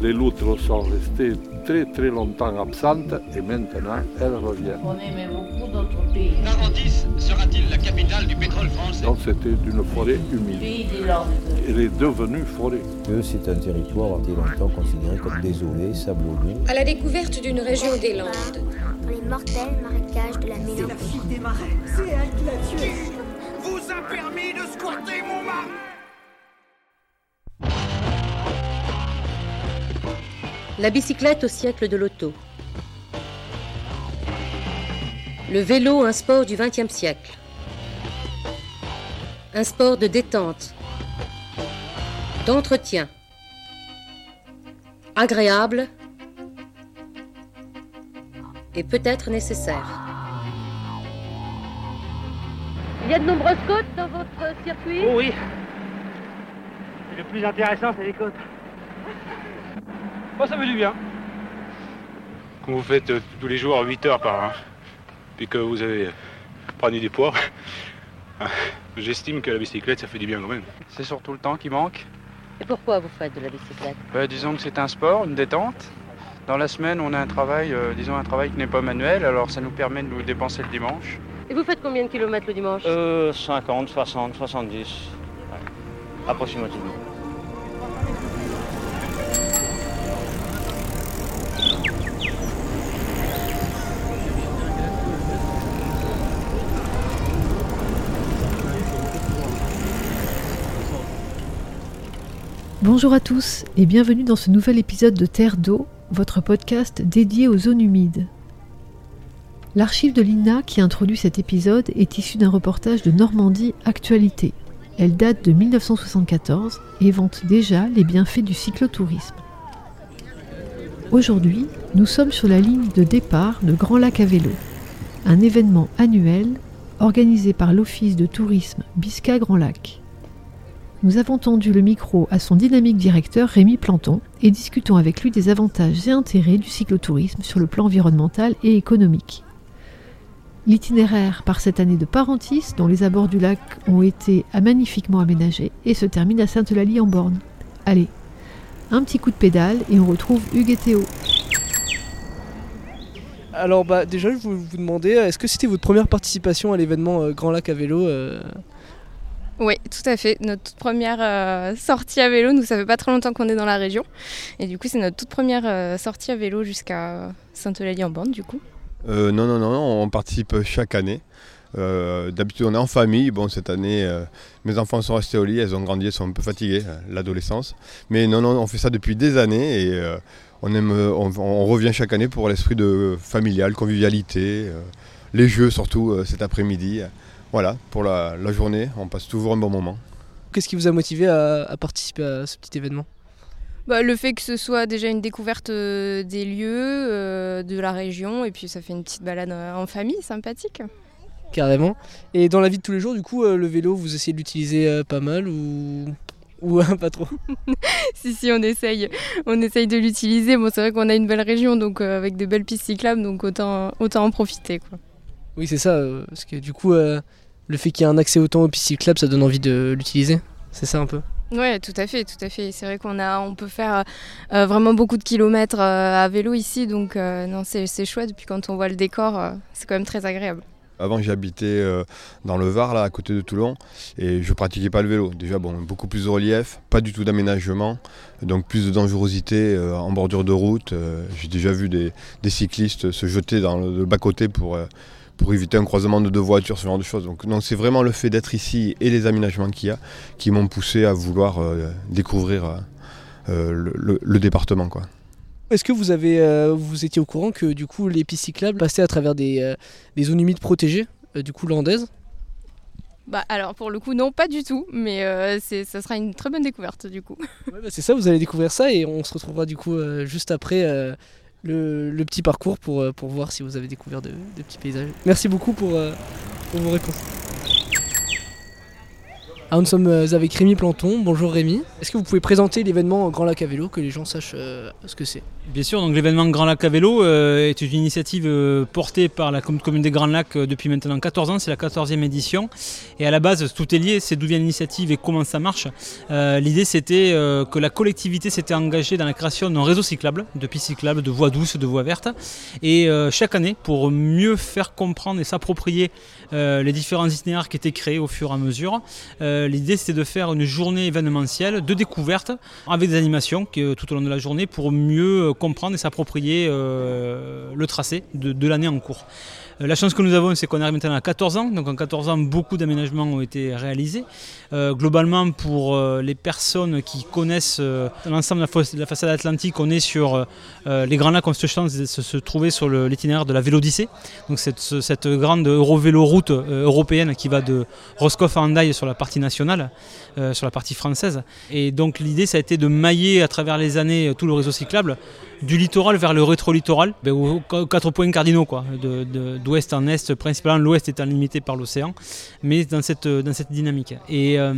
Les loutres sont restées très très longtemps absentes et maintenant elles reviennent. On aimait beaucoup d'autres pays. Narandis sera-t-il la capitale du pétrole français? Donc c'était une forêt humide. Pays des Lords. Elle est devenue forêt. que c'est un territoire qui été longtemps considéré comme désolé, sablonneux. À la découverte d'une région des Landes. dans les mortels marécages de la mélancolie. des marais. C'est elle qui l'a tué. Vous a permis de squatter mon marais La bicyclette au siècle de l'auto. Le vélo, un sport du XXe siècle. Un sport de détente, d'entretien, agréable et peut-être nécessaire. Il y a de nombreuses côtes dans votre circuit? Oh oui. Et le plus intéressant, c'est les côtes. Moi, ça me fait du bien. Quand vous faites euh, tous les jours 8 heures par an, puis que vous avez pris des poids, j'estime que la bicyclette, ça fait du bien quand même. C'est surtout le temps qui manque. Et pourquoi vous faites de la bicyclette? Bah, disons que c'est un sport, une détente. Dans la semaine, on a un travail, euh, disons un travail qui n'est pas manuel, alors ça nous permet de nous dépenser le dimanche. Et vous faites combien de kilomètres le dimanche? Euh, 50, 60, 70. Ouais. Approximativement. Bonjour à tous et bienvenue dans ce nouvel épisode de Terre d'eau, votre podcast dédié aux zones humides. L'archive de l'INA qui introduit cet épisode est issue d'un reportage de Normandie Actualité. Elle date de 1974 et vante déjà les bienfaits du cyclotourisme. Aujourd'hui, nous sommes sur la ligne de départ de Grand Lac à vélo, un événement annuel organisé par l'Office de tourisme Bisca Grand Lac. Nous avons tendu le micro à son dynamique directeur Rémi Planton et discutons avec lui des avantages et intérêts du cyclotourisme sur le plan environnemental et économique. L'itinéraire part cette année de Parentis, dont les abords du lac ont été magnifiquement aménagés, et se termine à Sainte-Eulalie en Borne. Allez, un petit coup de pédale et on retrouve Hugues et Théo. Alors bah déjà je voulais vous demander, est-ce que c'était votre première participation à l'événement euh, Grand Lac à vélo euh Oui, tout à fait. Notre toute première euh, sortie à vélo, nous ça fait pas très longtemps qu'on est dans la région. Et du coup c'est notre toute première euh, sortie à vélo jusqu'à Sainte-Eulalie en Borne du coup. Euh, non, non, non, on participe chaque année. D'habitude, on est en famille. Bon, cette année, mes enfants sont restés au lit, elles ont grandi, elles sont un peu fatiguées, l'adolescence. Mais non, non, on fait ça depuis des années et on, aime, on, on revient chaque année pour l'esprit de familial, convivialité, les jeux surtout cet après-midi. Voilà, pour la, la journée, on passe toujours un bon moment. Qu'est-ce qui vous a motivé à, à participer à ce petit événement? Bah, le fait que ce soit déjà une découverte euh, des lieux, euh, de la région, et puis ça fait une petite balade euh, en famille sympathique. Carrément. Et dans la vie de tous les jours, du coup, euh, le vélo, vous essayez de l'utiliser euh, pas mal ou, ou euh, pas trop? Si, si, on essaye, on essaye de l'utiliser. Bon, c'est vrai qu'on a une belle région, donc euh, avec de belles pistes cyclables, donc autant, autant en profiter. Quoi. Oui, c'est ça, euh, parce que du coup, euh, le fait qu'il y ait un accès autant aux pistes cyclables, ça donne envie de l'utiliser. C'est ça un peu? Ouais, tout à fait, tout à fait. C'est vrai qu'on a, on peut faire euh, vraiment beaucoup de kilomètres euh, à vélo ici, donc euh, non, c'est c'est chouette. Puis quand on voit le décor, euh, c'est quand même très agréable. Avant j'habitais euh, dans le Var, là, à côté de Toulon, et je pratiquais pas le vélo. Déjà, bon, beaucoup plus de relief, pas du tout d'aménagement, donc plus de dangerosité euh, en bordure de route. Euh, J'ai déjà vu des, des cyclistes se jeter dans le, le bas-côté pour, euh, pour éviter un croisement de deux voitures, ce genre de choses. Donc non, c'est vraiment le fait d'être ici et les aménagements qu'il y a qui m'ont poussé à vouloir euh, découvrir euh, le, le- le département. Quoi. Est-ce que vous avez, euh, vous étiez au courant que du coup les pistes cyclables passaient à travers des, euh, des zones humides protégées, euh, du coup landaises? Bah alors pour le coup non pas du tout, mais euh, c'est ça sera une très bonne découverte du coup. Ouais, bah, C'est ça, vous allez découvrir ça et on se retrouvera du coup euh, juste après euh, le, le petit parcours pour, euh, pour voir si vous avez découvert de, de petits paysages. Merci beaucoup pour, euh, pour vos réponses. Ah, nous sommes euh, avec Rémi Planton. Bonjour Rémi. Est-ce que vous pouvez présenter l'événement Grand Lac à vélo, que les gens sachent euh, ce que c'est? Bien sûr, donc l'événement Grand Lac à vélo euh, est une initiative portée par la com- commune des Grands Lacs depuis maintenant 14 ans, c'est la 14e édition. Et à la base, tout est lié, c'est d'où vient l'initiative et comment ça marche. L'idée c'était que la collectivité s'était engagée dans la création d'un réseau cyclable, de pistes cyclables, de voies douces, de voies vertes. Et chaque année, pour mieux faire comprendre et s'approprier les différents itinéraires qui étaient créés au fur et à mesure, euh, l'idée c'était de faire une journée événementielle de découverte avec des animations euh, tout au long de la journée pour mieux euh, comprendre et s'approprier le tracé de l'année en cours. Euh, La chance que nous avons, c'est qu'on arrive maintenant à 14 ans. Donc en 14 ans, beaucoup d'aménagements ont été réalisés. Euh, globalement, pour euh, les personnes qui connaissent l'ensemble de la, fa- de la façade atlantique, on est sur les Grands Lacs, on a cette chance de se, se trouver sur l'itinéraire de la Vélodyssée. Donc cette, ce- cette grande Eurovélo-route européenne qui va de Roscoff à Hendaye sur la partie nationale, sur la partie française. Et donc l'idée, ça a été de mailler à travers les années tout le réseau cyclable du littoral vers le rétro-littoral, ben, aux, quatre points cardinaux, quoi, d'ouest en est, principalement l'ouest étant limité par l'océan, mais dans cette, dans cette dynamique. Et euh,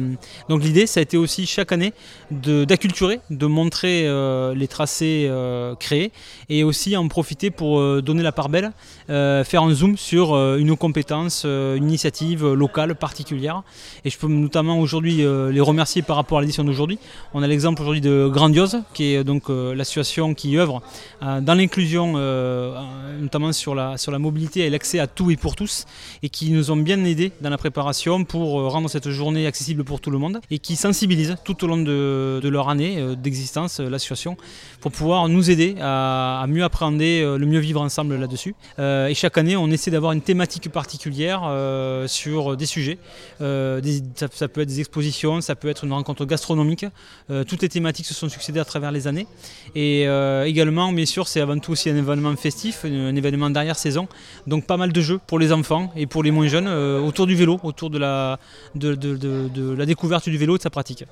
donc l'idée, ça a été aussi chaque année d'acculturer, de, montrer euh, les tracés euh, créés, et aussi en profiter pour donner la part belle, faire un zoom sur une compétence, une initiative locale particulière. Et je peux notamment aujourd'hui les remercier par rapport à l'édition d'aujourd'hui. On a l'exemple aujourd'hui de Grandiose, qui est donc l'association qui œuvre dans l'inclusion, notamment sur la, sur la mobilité et l'accès à tout et pour tous, et qui nous ont bien aidés dans la préparation pour euh, rendre cette journée accessible pour tout le monde, et qui sensibilisent tout au long de, leur année euh, d'existence, euh, l'association, pour pouvoir nous aider à, mieux appréhender le mieux vivre ensemble là-dessus. Et chaque année, on essaie d'avoir une thématique particulière sur des sujets. Ça, peut être des expositions, ça peut être une rencontre gastronomique. Toutes les thématiques se sont succédées à travers les années. Et également, bien sûr, c'est avant tout aussi un événement festif, un événement derrière saison. Donc pas mal de jeux pour les enfants et pour les moins jeunes euh, autour du vélo, autour de la, découverte du vélo et de sa pratique.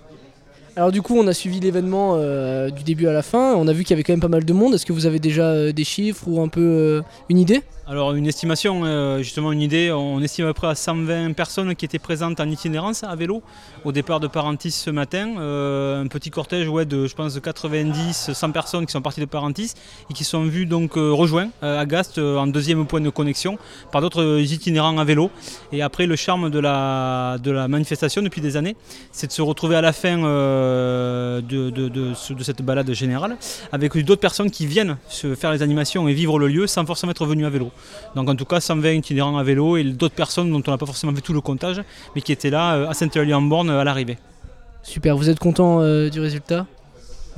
Alors du coup, on a suivi l'événement euh, du début à la fin. On a vu qu'il y avait quand même pas mal de monde. Est-ce que vous avez déjà euh, des chiffres ou un peu euh, une idée? Alors une estimation, justement une idée, on estime à peu près à 120 personnes qui étaient présentes en itinérance à vélo au départ de Parentis ce matin. Un petit cortège ouais, de je pense de 90, 100 personnes qui sont parties de Parentis et qui sont vues donc rejoints à Gast en deuxième point de connexion par d'autres itinérants à vélo. Et après le charme de la, de la manifestation depuis des années, c'est de se retrouver à la fin de, de- de ce- de cette balade générale avec d'autres personnes qui viennent se faire les animations et vivre le lieu sans forcément être venus à vélo. Donc en tout cas 120 itinérants à vélo et d'autres personnes dont on n'a pas forcément fait tout le comptage, mais qui étaient là euh, à Saint-Eulalie-en-Borne à l'arrivée. Super, vous êtes content euh, du résultat? Euh,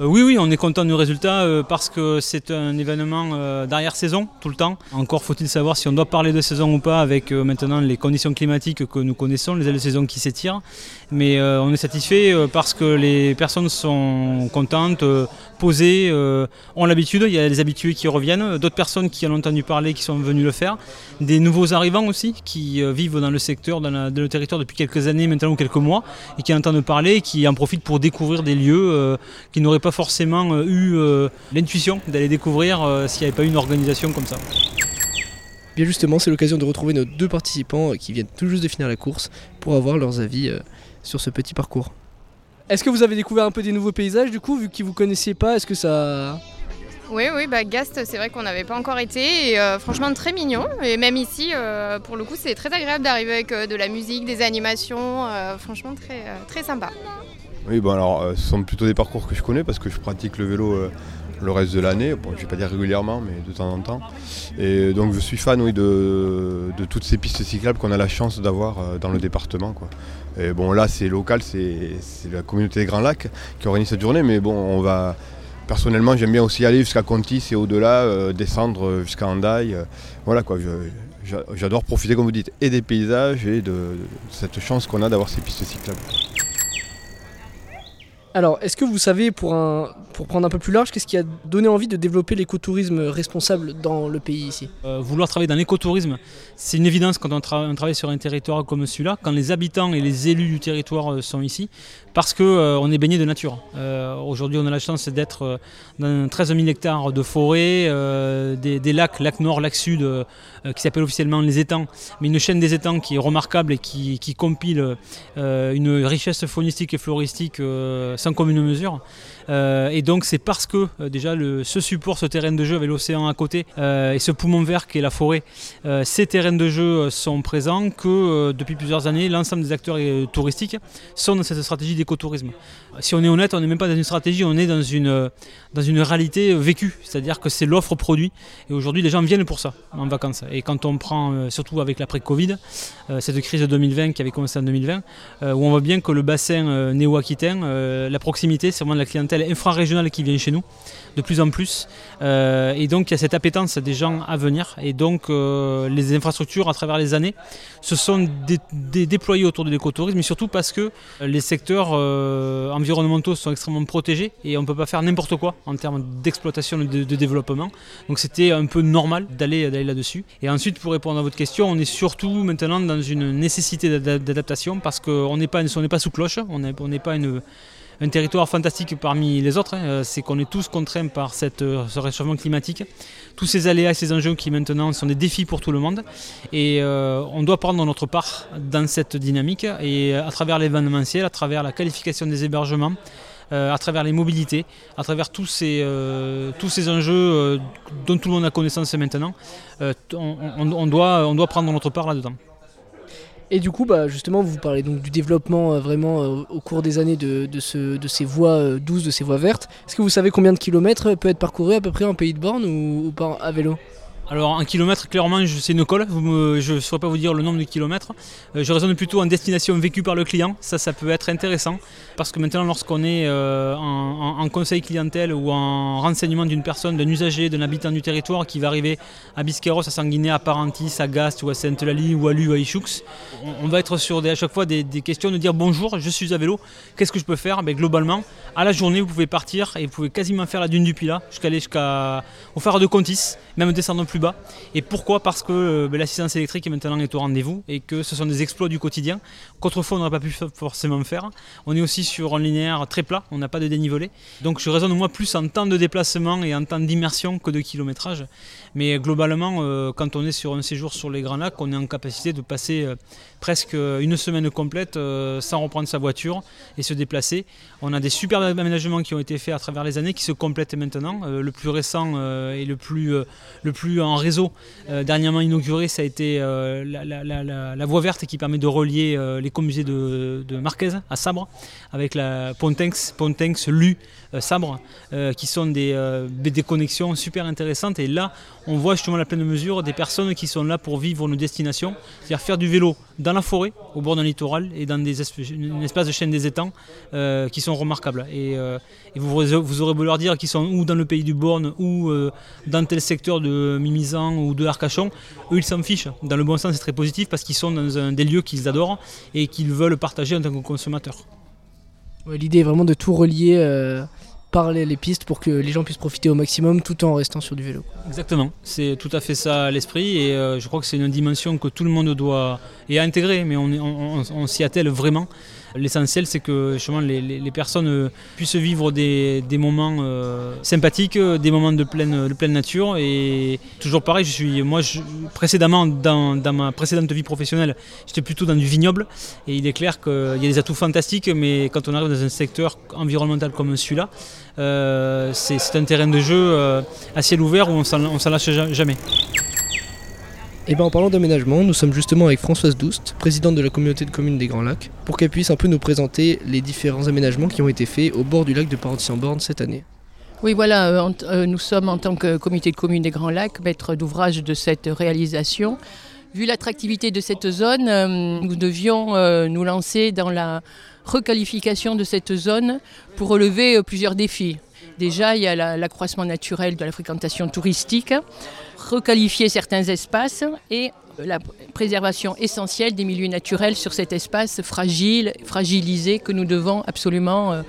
oui, oui, on est content du résultat euh, parce que c'est un événement euh, d'arrière-saison tout le temps. Encore faut-il savoir si on doit parler de saison ou pas avec euh, maintenant les conditions climatiques que nous connaissons, les ailes de saison qui s'étirent. Mais euh, on est satisfait euh, parce que les personnes sont contentes, euh, posées, euh, ont l'habitude. Il y a des habitués qui reviennent, d'autres personnes qui en ont entendu parler qui sont venues le faire, des nouveaux arrivants aussi qui euh, vivent dans le secteur, dans, le territoire depuis quelques années maintenant ou quelques mois et qui en entendent parler et qui en profitent pour découvrir des lieux euh, qui n'auraient pas forcément euh, eu euh, l'intuition d'aller découvrir euh, s'il n'y avait pas eu une organisation comme ça. Bien justement, c'est l'occasion de retrouver nos deux participants qui viennent tout juste de finir la course pour avoir leurs avis euh, sur ce petit parcours. Est-ce que vous avez découvert un peu des nouveaux paysages du coup, vu qu'ils vous connaissiez pas Est-ce que ça... Oui, oui, bah Gast, c'est vrai qu'on n'avait pas encore été. Et euh, franchement, très mignon. Et même ici, euh, pour le coup, c'est très agréable d'arriver avec euh, de la musique, des animations. euh, franchement, très, euh, très sympa. Oui, bon alors euh, ce sont plutôt des parcours que je connais parce que je pratique le vélo euh, le reste de l'année. Je ne vais pas dire régulièrement, mais de temps en temps. Et donc je suis fan de, toutes ces pistes cyclables qu'on a la chance d'avoir euh, dans le département. Et bon là c'est local, c'est la communauté des Grands Lacs qui organise cette journée, mais bon on va. Personnellement j'aime bien aussi aller jusqu'à Contis et au-delà, descendre jusqu'à Andaille. voilà quoi. J'adore profiter, comme vous dites, et des paysages et de cette chance qu'on a d'avoir ces pistes cyclables. Alors, est-ce que vous savez, pour, pour prendre un peu plus large, qu'est-ce qui a donné envie de développer l'écotourisme responsable dans le pays ici? Euh, vouloir travailler dans l'écotourisme, c'est une évidence quand on, tra- on travaille sur un territoire comme celui-là, quand les habitants et les élus du territoire euh, sont ici, parce qu'on est baigné de nature. Euh, Aujourd'hui, on a la chance d'être euh, dans 13 000 hectares de forêt, euh, des, lacs, lac nord, lac sud, euh, euh, qui s'appelle officiellement les étangs, mais une chaîne des étangs qui est remarquable et qui, compile euh, une richesse faunistique et floristique euh, sans commune mesure. Euh, et donc c'est parce que euh, déjà ce support, ce terrain de jeu avec l'océan à côté euh, et ce poumon vert qui est la forêt, ces terrains de jeu sont présents que depuis plusieurs années l'ensemble des acteurs touristiques sont dans cette stratégie d'écotourisme. Si on est honnête, on n'est même pas dans une stratégie, on est dans une, dans une réalité vécue, c'est-à-dire que c'est l'offre produit et aujourd'hui les gens viennent pour ça en vacances. Et quand on prend, euh, surtout avec l'après-Covid, euh, cette crise de 2020 qui avait commencé en 2020, euh, où on voit bien que le bassin néo-aquitain, la proximité, c'est vraiment de la clientèle infrarégionale qui vient chez nous de plus en plus. Et donc il y a cette appétence des gens à venir. Et donc les infrastructures à travers les années se sont dé- dé- déployées autour de l'écotourisme, mais surtout parce que les secteurs euh, environnementaux sont extrêmement protégés et on ne peut pas faire n'importe quoi en termes d'exploitation et de, développement. Donc c'était un peu normal d'aller là-dessus. Et ensuite, pour répondre à votre question, on est surtout maintenant dans une nécessité d'ada- d'adaptation parce qu'on n'est pas, on pas sous cloche, on n'est pas une un territoire fantastique parmi les autres, hein, euh, c'est qu'on est tous contraints par euh, ce réchauffement climatique. Tous ces aléas et ces enjeux qui maintenant sont des défis pour tout le monde. Et euh, on doit prendre notre part dans cette dynamique. Et à travers l'événementiel, à travers la qualification des hébergements, à travers les mobilités, à travers tous ces, tous ces enjeux dont tout le monde a connaissance maintenant, on doit, on doit prendre notre part là-dedans. Et du coup, bah, justement, vous parlez donc du développement euh, vraiment euh, au cours des années de, de, ce- de ces voies euh, douces, de ces voies vertes. Est-ce que vous savez combien de kilomètres peut être parcouru à peu près en pays de borne ou, ou pas à vélo? Alors un kilomètre, clairement, c'est une colle. Je ne saurais pas vous dire le nombre de kilomètres. Euh, je raisonne plutôt en destination vécue par le client. Ça, ça peut être intéressant. Parce que maintenant, lorsqu'on est euh, en, en- en conseil clientèle ou en renseignement d'une personne, d'un usager, d'un habitant du territoire qui va arriver à Biscarrosse, à Sanguinet, à Parentis, à Gast ou à Sainte-Lalie ou à Lu, à Ichoux, on, va être sur à chaque fois des, questions de dire bonjour, je suis à vélo, qu'est-ce que je peux faire? Ben, Globalement, à la journée, vous pouvez partir et vous pouvez quasiment faire la dune du Pilat jusqu'à aller jusqu'à, au phare de Contis, même descendre plus bas. Et pourquoi Parce que euh, ben, l'assistance électrique est maintenant est au rendez-vous et que ce sont des exploits du quotidien qu'autrefois on n'aurait pas pu forcément faire. On est aussi sur un linéaire très plat, on n'a pas de dénivelé. Donc je raisonne moi plus en temps de déplacement et en temps d'immersion que de kilométrage. Mais globalement, euh, quand on est sur un séjour sur les Grands Lacs, on est en capacité de passer euh, presque une semaine complète euh, sans reprendre sa voiture et se déplacer. On a des super aménagements qui ont été faits à travers les années qui se complètent maintenant. Euh, le plus récent euh, et le plus, euh, le plus en réseau, euh, dernièrement inauguré, ça a été euh, la, voie verte qui permet de relier euh, musées de, de Marquez à Sabre avec la Pontex, Pontex, Lu, euh, Sabre, euh, qui sont des, euh, des connexions super intéressantes. Et là, on voit justement la pleine mesure des personnes qui sont là pour vivre nos destinations, c'est-à-dire faire du vélo dans la forêt, au bord d'un littoral et dans des esp- une espèce de chaîne des étangs euh, qui sont remarquables. Et, euh, vous, aurez beau leur dire qu'ils sont ou dans le pays du Borne ou euh, dans tel secteur de Mimizan ou de Arcachon, eux ils s'en fichent. Dans le bon sens, c'est très positif parce qu'ils sont dans des lieux qu'ils adorent et qu'ils veulent partager en tant que consommateurs. L'idée est vraiment de tout relier euh, par les, pistes pour que les gens puissent profiter au maximum tout en restant sur du vélo. Exactement, c'est tout à fait ça à l'esprit et euh, je crois que c'est une dimension que tout le monde doit et à intégrer, mais on s'y attelle vraiment. L'essentiel, c'est que justement, les, personnes euh, puissent vivre des, moments euh, sympathiques, euh, des moments de pleine, de pleine nature. Et toujours pareil, je suis, moi, précédemment, dans, ma précédente vie professionnelle, j'étais plutôt dans du vignoble. Et il est clair qu'il y a des atouts fantastiques, mais quand on arrive dans un secteur environnemental comme celui-là, euh, c'est un terrain de jeu euh, à ciel ouvert où on on s'en lâche ja- jamais. Et bien en parlant d'aménagement, nous sommes justement avec Françoise Doust, présidente de la communauté de communes des Grands Lacs, pour qu'elle puisse un peu nous présenter les différents aménagements qui ont été faits au bord du lac de Parentis-en-Borne cette année. Oui, voilà, nous sommes en tant que comité de communes des Grands Lacs maître d'ouvrage de cette réalisation. Vu l'attractivité de cette zone, nous devions nous lancer dans la requalification de cette zone pour relever plusieurs défis. Déjà, il y a l'accroissement naturel de la fréquentation touristique, requalifier certains espaces et la préservation essentielle des milieux naturels sur cet espace fragile, fragilisé que nous devons absolument euh,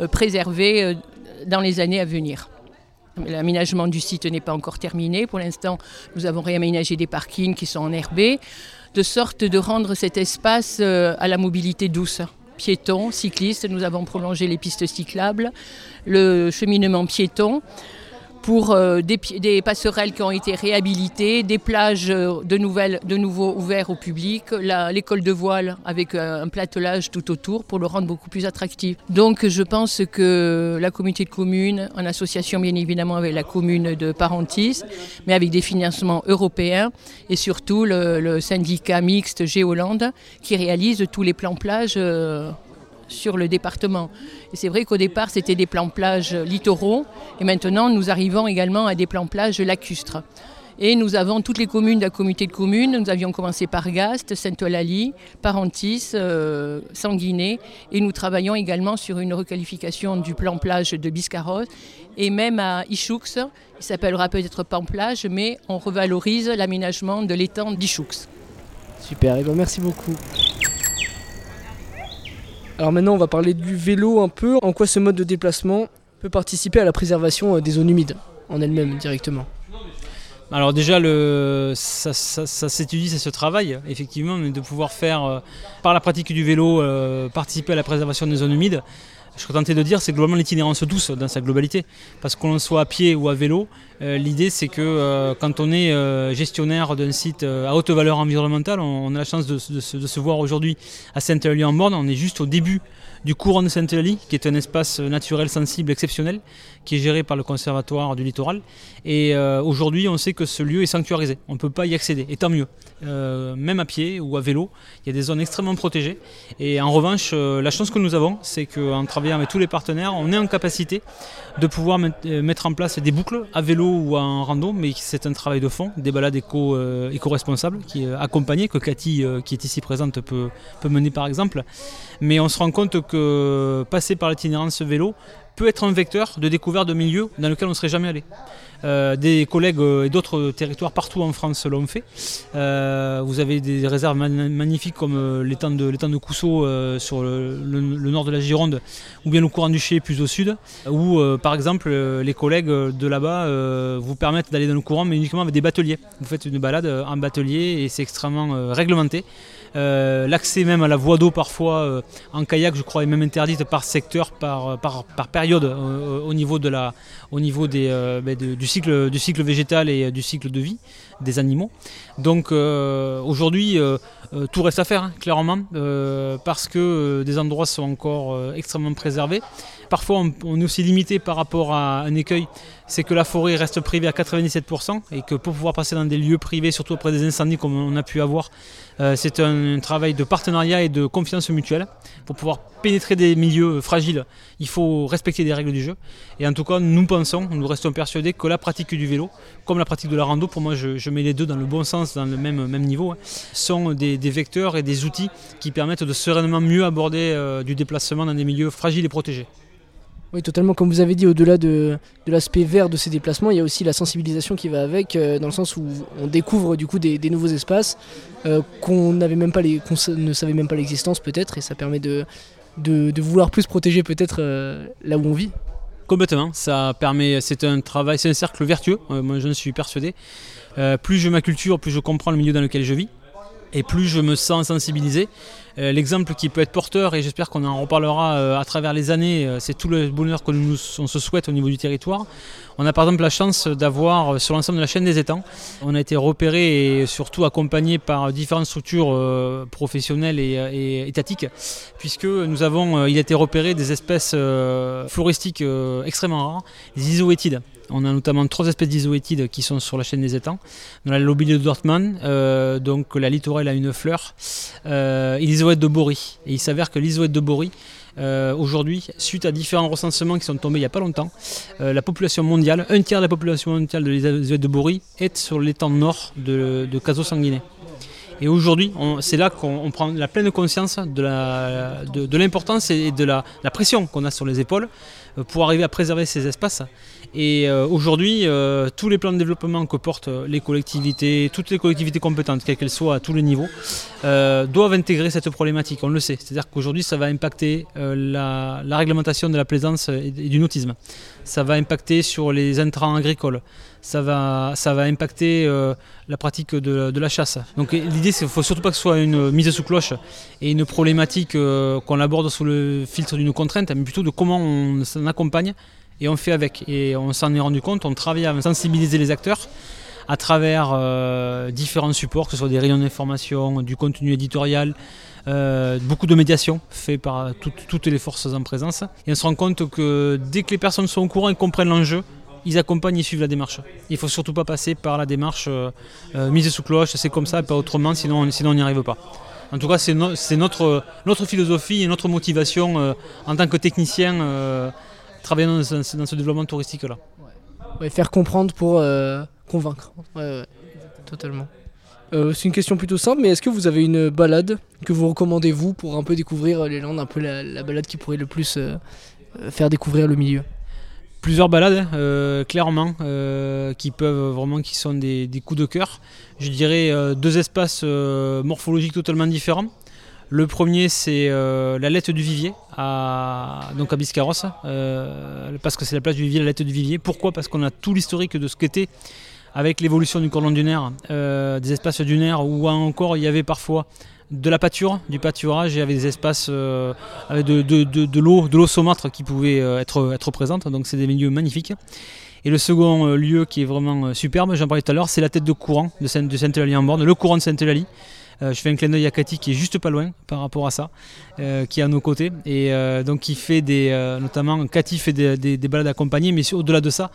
euh, préserver euh, dans les années à venir. L'aménagement du site n'est pas encore terminé. Pour l'instant, nous avons réaménagé des parkings qui sont enherbés, de sorte de rendre cet espace à la mobilité douce piétons, cyclistes. Nous avons prolongé les pistes cyclables, le cheminement piéton pour euh, des, passerelles qui ont été réhabilitées, des plages euh, de, nouvelles, de nouveau ouvertes au public, l'école de voile avec euh, un platelage tout autour pour le rendre beaucoup plus attractif. Donc je pense que la communauté de communes, en association bien évidemment avec la commune de Parentis, mais avec des financements européens et surtout le, le syndicat mixte Géolande qui réalise tous les plans plages sur le département. Et c'est vrai qu'au départ, c'était des plans plages littoraux, et maintenant, nous arrivons également à des plans plages lacustres. Et nous avons toutes les communes la communauté de communes. Nous avions commencé par Gast, Sainte-Eulalie, Parentis, euh, Sanguinet. Et nous travaillons également sur une requalification du plan plage de Biscarrosse. Et même à Ichoux, il s'appellera peut-être plan plage, mais on revalorise l'aménagement de l'étang d'Ichoux. Super, et ben, merci beaucoup. Alors maintenant, on va parler du vélo un peu. En quoi ce mode de déplacement peut participer à la préservation euh, des zones humides en elles-mêmes directement? Alors déjà, ça, s'étudie, ça se travaille, effectivement, mais de pouvoir faire, euh, par la pratique du vélo, euh, participer à la préservation des zones humides, je serais tenté de dire, c'est globalement l'itinérance douce dans sa globalité. Parce qu'on soit à pied ou à vélo, euh, l'idée c'est que euh, quand on est euh, gestionnaire d'un site à haute valeur environnementale, on, a la chance de, se voir aujourd'hui à Sainte-Eulalie-en-Borne. On est juste au début du courant de Sainte-Eulalie, qui est un espace naturel sensible exceptionnel, qui est géré par le Conservatoire du littoral. Et aujourd'hui, on sait que ce lieu est sanctuarisé. On ne peut pas y accéder, et tant mieux. même à pied ou à vélo, il y a des zones extrêmement protégées. Et en revanche, la chance que nous avons, c'est qu'en travaillant avec tous les partenaires, on est en capacité de pouvoir euh, mettre en place des boucles à vélo ou en rando, mais c'est un travail de fond, des balades euh, éco-responsables qui est accompagné, que Cathy, euh, qui est ici présente, peut, peut mener par exemple. Mais on se rend compte que passer par l'itinérance vélo peut être un vecteur de découverte de milieux dans lesquels on ne serait jamais allé. Euh, des collègues euh, et d'autres territoires partout en France l'ont fait. Euh, vous avez des réserves magnifiques comme l'étang de, de Cousseau sur le, nord de la Gironde ou bien le courant du Ché plus au sud où par exemple les collègues de là-bas vous permettent d'aller dans le courant mais uniquement avec des bateliers. Vous faites une balade en batelier et c'est extrêmement réglementé. Euh, l'accès même à la voie d'eau parfois euh, en kayak je crois est même interdite par secteur, par, par, période euh, au niveau, de la, au niveau des, ben, du, cycle, du cycle végétal et du cycle de vie des animaux. Donc aujourd'hui tout reste à faire hein, clairement parce que des endroits sont encore extrêmement préservés. Parfois, on, est aussi limité par rapport à un écueil, c'est que la forêt reste privée à 97% et que pour pouvoir passer dans des lieux privés, surtout après des incendies comme on a pu avoir, euh, c'est un travail de partenariat et de confiance mutuelle. Pour pouvoir pénétrer des milieux fragiles, il faut respecter des règles du jeu. Et en tout cas, nous pensons, nous restons persuadés que la pratique du vélo, comme la pratique de la rando, pour moi je, mets les deux dans le bon sens, dans le même, niveau, hein, sont des, vecteurs et des outils qui permettent de sereinement mieux aborder euh, du déplacement dans des milieux fragiles et protégés. Oui, totalement. Comme vous avez dit, au-delà de, l'aspect vert de ces déplacements, il y a aussi la sensibilisation qui va avec, euh, dans le sens où on découvre du coup des, nouveaux espaces euh, qu'on même pas les, ne savait même pas l'existence peut-être, et ça permet de, de, vouloir plus protéger peut-être euh, là où on vit. Complètement. Ça permet. C'est un travail, c'est un cercle vertueux. moi, je suis persuadé. plus je m'acculture, plus je comprends le milieu dans lequel je vis et plus je me sens sensibilisé. Euh, l'exemple qui peut être porteur, et j'espère qu'on en reparlera euh, à travers les années, euh, c'est tout le bonheur que se souhaite au niveau du territoire. On a par exemple la chance d'avoir sur l'ensemble de la chaîne des étangs, on a été repéré et surtout accompagné par différentes structures professionnelles et, étatiques, puisque nous avons, il a été repéré des espèces floristiques extrêmement rares, les isoétides. On a notamment trois espèces d'isoétides qui sont sur la chaîne des étangs. On a la lobile de Dortmund, donc la littorale a une fleur. De Bory. Et il s'avère que l'isoète de Bory, euh, aujourd'hui, suite à différents recensements qui sont tombés il n'y a pas longtemps, euh, la population mondiale, un tiers de la population mondiale de l'isoète de Bory est sur l'étang nord de, de Caso Sanguinet. Et aujourd'hui, c'est là qu'on prend la pleine conscience de l'importance et de la, la pression qu'on a sur les épaules euh, pour arriver à préserver ces espaces. Et euh, aujourd'hui, euh, tous les plans de développement que portent les collectivités, toutes les collectivités compétentes, quelles qu'elles soient à tous les niveaux, doivent intégrer cette problématique, on le sait. C'est-à-dire qu'aujourd'hui, ça va impacter la, réglementation de la plaisance et, du nautisme. Ça va impacter sur les intrants agricoles. Ça va, ça va impacter la pratique de, la chasse. Donc l'idée, c'est qu'il ne faut surtout pas que ce soit une mise sous cloche et une problématique qu'on aborde sous le filtre d'une contrainte, mais plutôt de comment on s'en accompagne et on fait avec. Et on s'en est rendu compte, on travaille à sensibiliser les acteurs à travers euh, différents supports, que ce soit des rayons d'information, du contenu éditorial, euh, beaucoup de médiation fait par toutes les forces en présence. Et on se rend compte que dès que les personnes sont au courant et comprennent l'enjeu, ils accompagnent et suivent la démarche. Il ne faut surtout pas passer par la démarche euh, mise sous cloche, c'est comme ça, pas autrement, sinon, sinon on n'y arrive pas. En tout cas, c'est notre, notre philosophie et notre motivation en tant que technicien travailler dans, ce développement touristique-là. faire comprendre pour euh, convaincre. totalement. Euh, c'est une question plutôt simple, mais est-ce que vous avez une balade que vous recommandez, vous, pour un peu découvrir les Landes, un peu la, balade qui pourrait le plus euh, faire découvrir le milieu? Plusieurs balades, clairement, qui peuvent vraiment, qui sont des, coups de cœur. Je dirais deux espaces morphologiques totalement différents. Le premier, c'est euh, la lettre du Vivier, à, donc à Biscarrosse, euh, parce que c'est la place du Vivier, la lettre du Vivier. Pourquoi? Parce qu'on a tout l'historique de ce qu'était, avec l'évolution du cordon dunaire, euh, des espaces dunaires, où encore il y avait parfois de la pâture, du pâturage, il y avait des espaces avec de, de, l'eau, de l'eau saumâtre qui pouvait être, être présente. Donc c'est des milieux magnifiques. Et le second lieu qui est vraiment superbe, j'en parlais tout à l'heure, c'est la tête de courant de Sainte-Eulalie-en-Borne, le courant de Sainte-Eulalie. Euh, je fais un clin d'œil à Cathy qui est juste pas loin par rapport à ça, euh, qui est à nos côtés. Et euh, donc qui fait des, notamment Cathy fait des, balades accompagnées, mais au-delà de ça,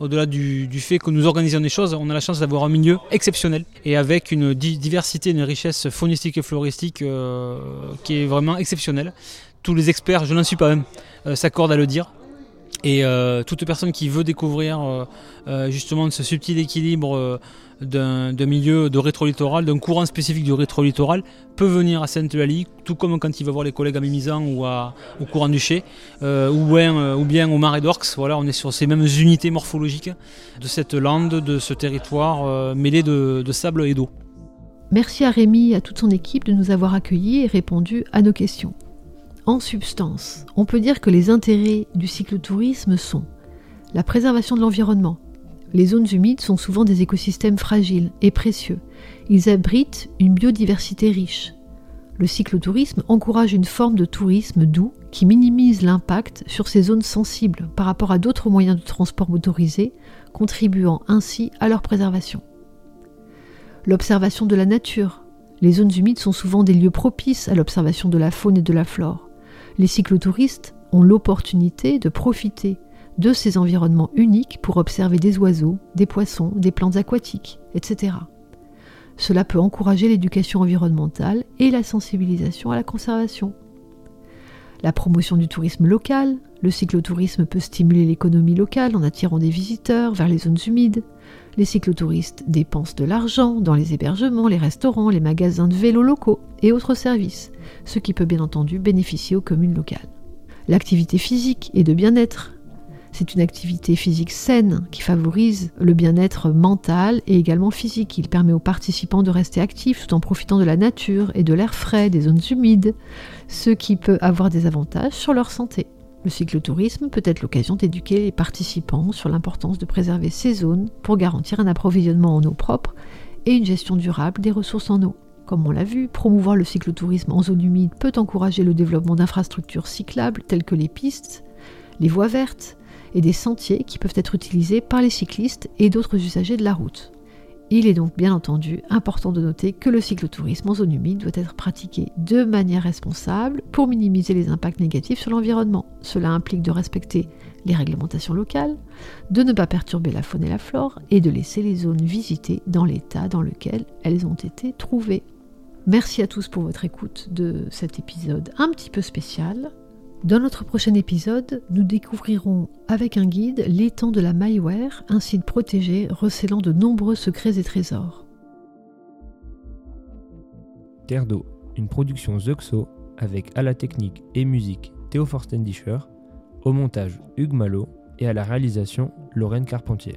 au-delà du, fait que nous organisons des choses, on a la chance d'avoir un milieu exceptionnel et avec une diversité, une richesse faunistique et floristique qui est vraiment exceptionnelle. Tous les experts, je n'en suis pas même, s'accordent à le dire. Et toute personne qui veut découvrir justement ce subtil équilibre d'un milieu de rétro-littoral, d'un courant spécifique du rétro-littoral, peut venir à Sainte-Eulalie, tout comme quand il va voir les collègues à Mimizan ou au courant du euh, ou, bien, euh, au Marais d'Orx. Voilà, on est sur ces mêmes unités morphologiques de cette lande, de ce territoire euh, mêlé de, de sable et d'eau. Merci à Rémi et à toute son équipe de nous avoir accueillis et répondu à nos questions. En substance, on peut dire que les intérêts du cyclotourisme sont la préservation de l'environnement, les zones humides sont souvent des écosystèmes fragiles et précieux. Ils abritent une biodiversité riche. Le cyclotourisme encourage une forme de tourisme doux qui minimise l'impact sur ces zones sensibles par rapport à d'autres moyens de transport motorisés, contribuant ainsi à leur préservation. L'observation de la nature. Les zones humides sont souvent des lieux propices à l'observation de la faune et de la flore. Les cyclotouristes ont l'opportunité de profiter de ces environnements uniques pour observer des oiseaux, des poissons, des plantes aquatiques, etc. Cela peut encourager l'éducation environnementale et la sensibilisation à la conservation. La promotion du tourisme local, le cyclotourisme peut stimuler l'économie locale en attirant des visiteurs vers les zones humides. Les cyclotouristes dépensent de l'argent dans les hébergements, les restaurants, les magasins de vélos locaux et autres services, ce qui peut bien entendu bénéficier aux communes locales. L'activité physique et de bien-être c'est une activité physique saine qui favorise le bien-être mental et également physique. Il permet aux participants de rester actifs tout en profitant de la nature et de l'air frais, des zones humides, ce qui peut avoir des avantages sur leur santé. Le cyclotourisme peut être l'occasion d'éduquer les participants sur l'importance de préserver ces zones pour garantir un approvisionnement en eau propre et une gestion durable des ressources en eau. Comme on l'a vu, promouvoir le cyclotourisme en zone humide peut encourager le développement d'infrastructures cyclables telles que les pistes, les voies vertes, et des sentiers qui peuvent être utilisés par les cyclistes et d'autres usagers de la route. Il est donc bien entendu important de noter que le cyclotourisme en zone humide doit être pratiqué de manière responsable pour minimiser les impacts négatifs sur l'environnement. Cela implique de respecter les réglementations locales, de ne pas perturber la faune et la flore et de laisser les zones visitées dans l'état dans lequel elles ont été trouvées. Merci à tous pour votre écoute de cet épisode un petit peu spécial. Dans notre prochain épisode, nous découvrirons avec un guide l'étang de la Mailleware, un site protégé recélant de nombreux secrets et trésors. Terre d'eau, une production Zuxo avec à la technique et musique Théo Forstendischer, au montage Hugues Malo et à la réalisation Lorraine Carpentier.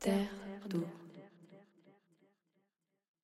Terre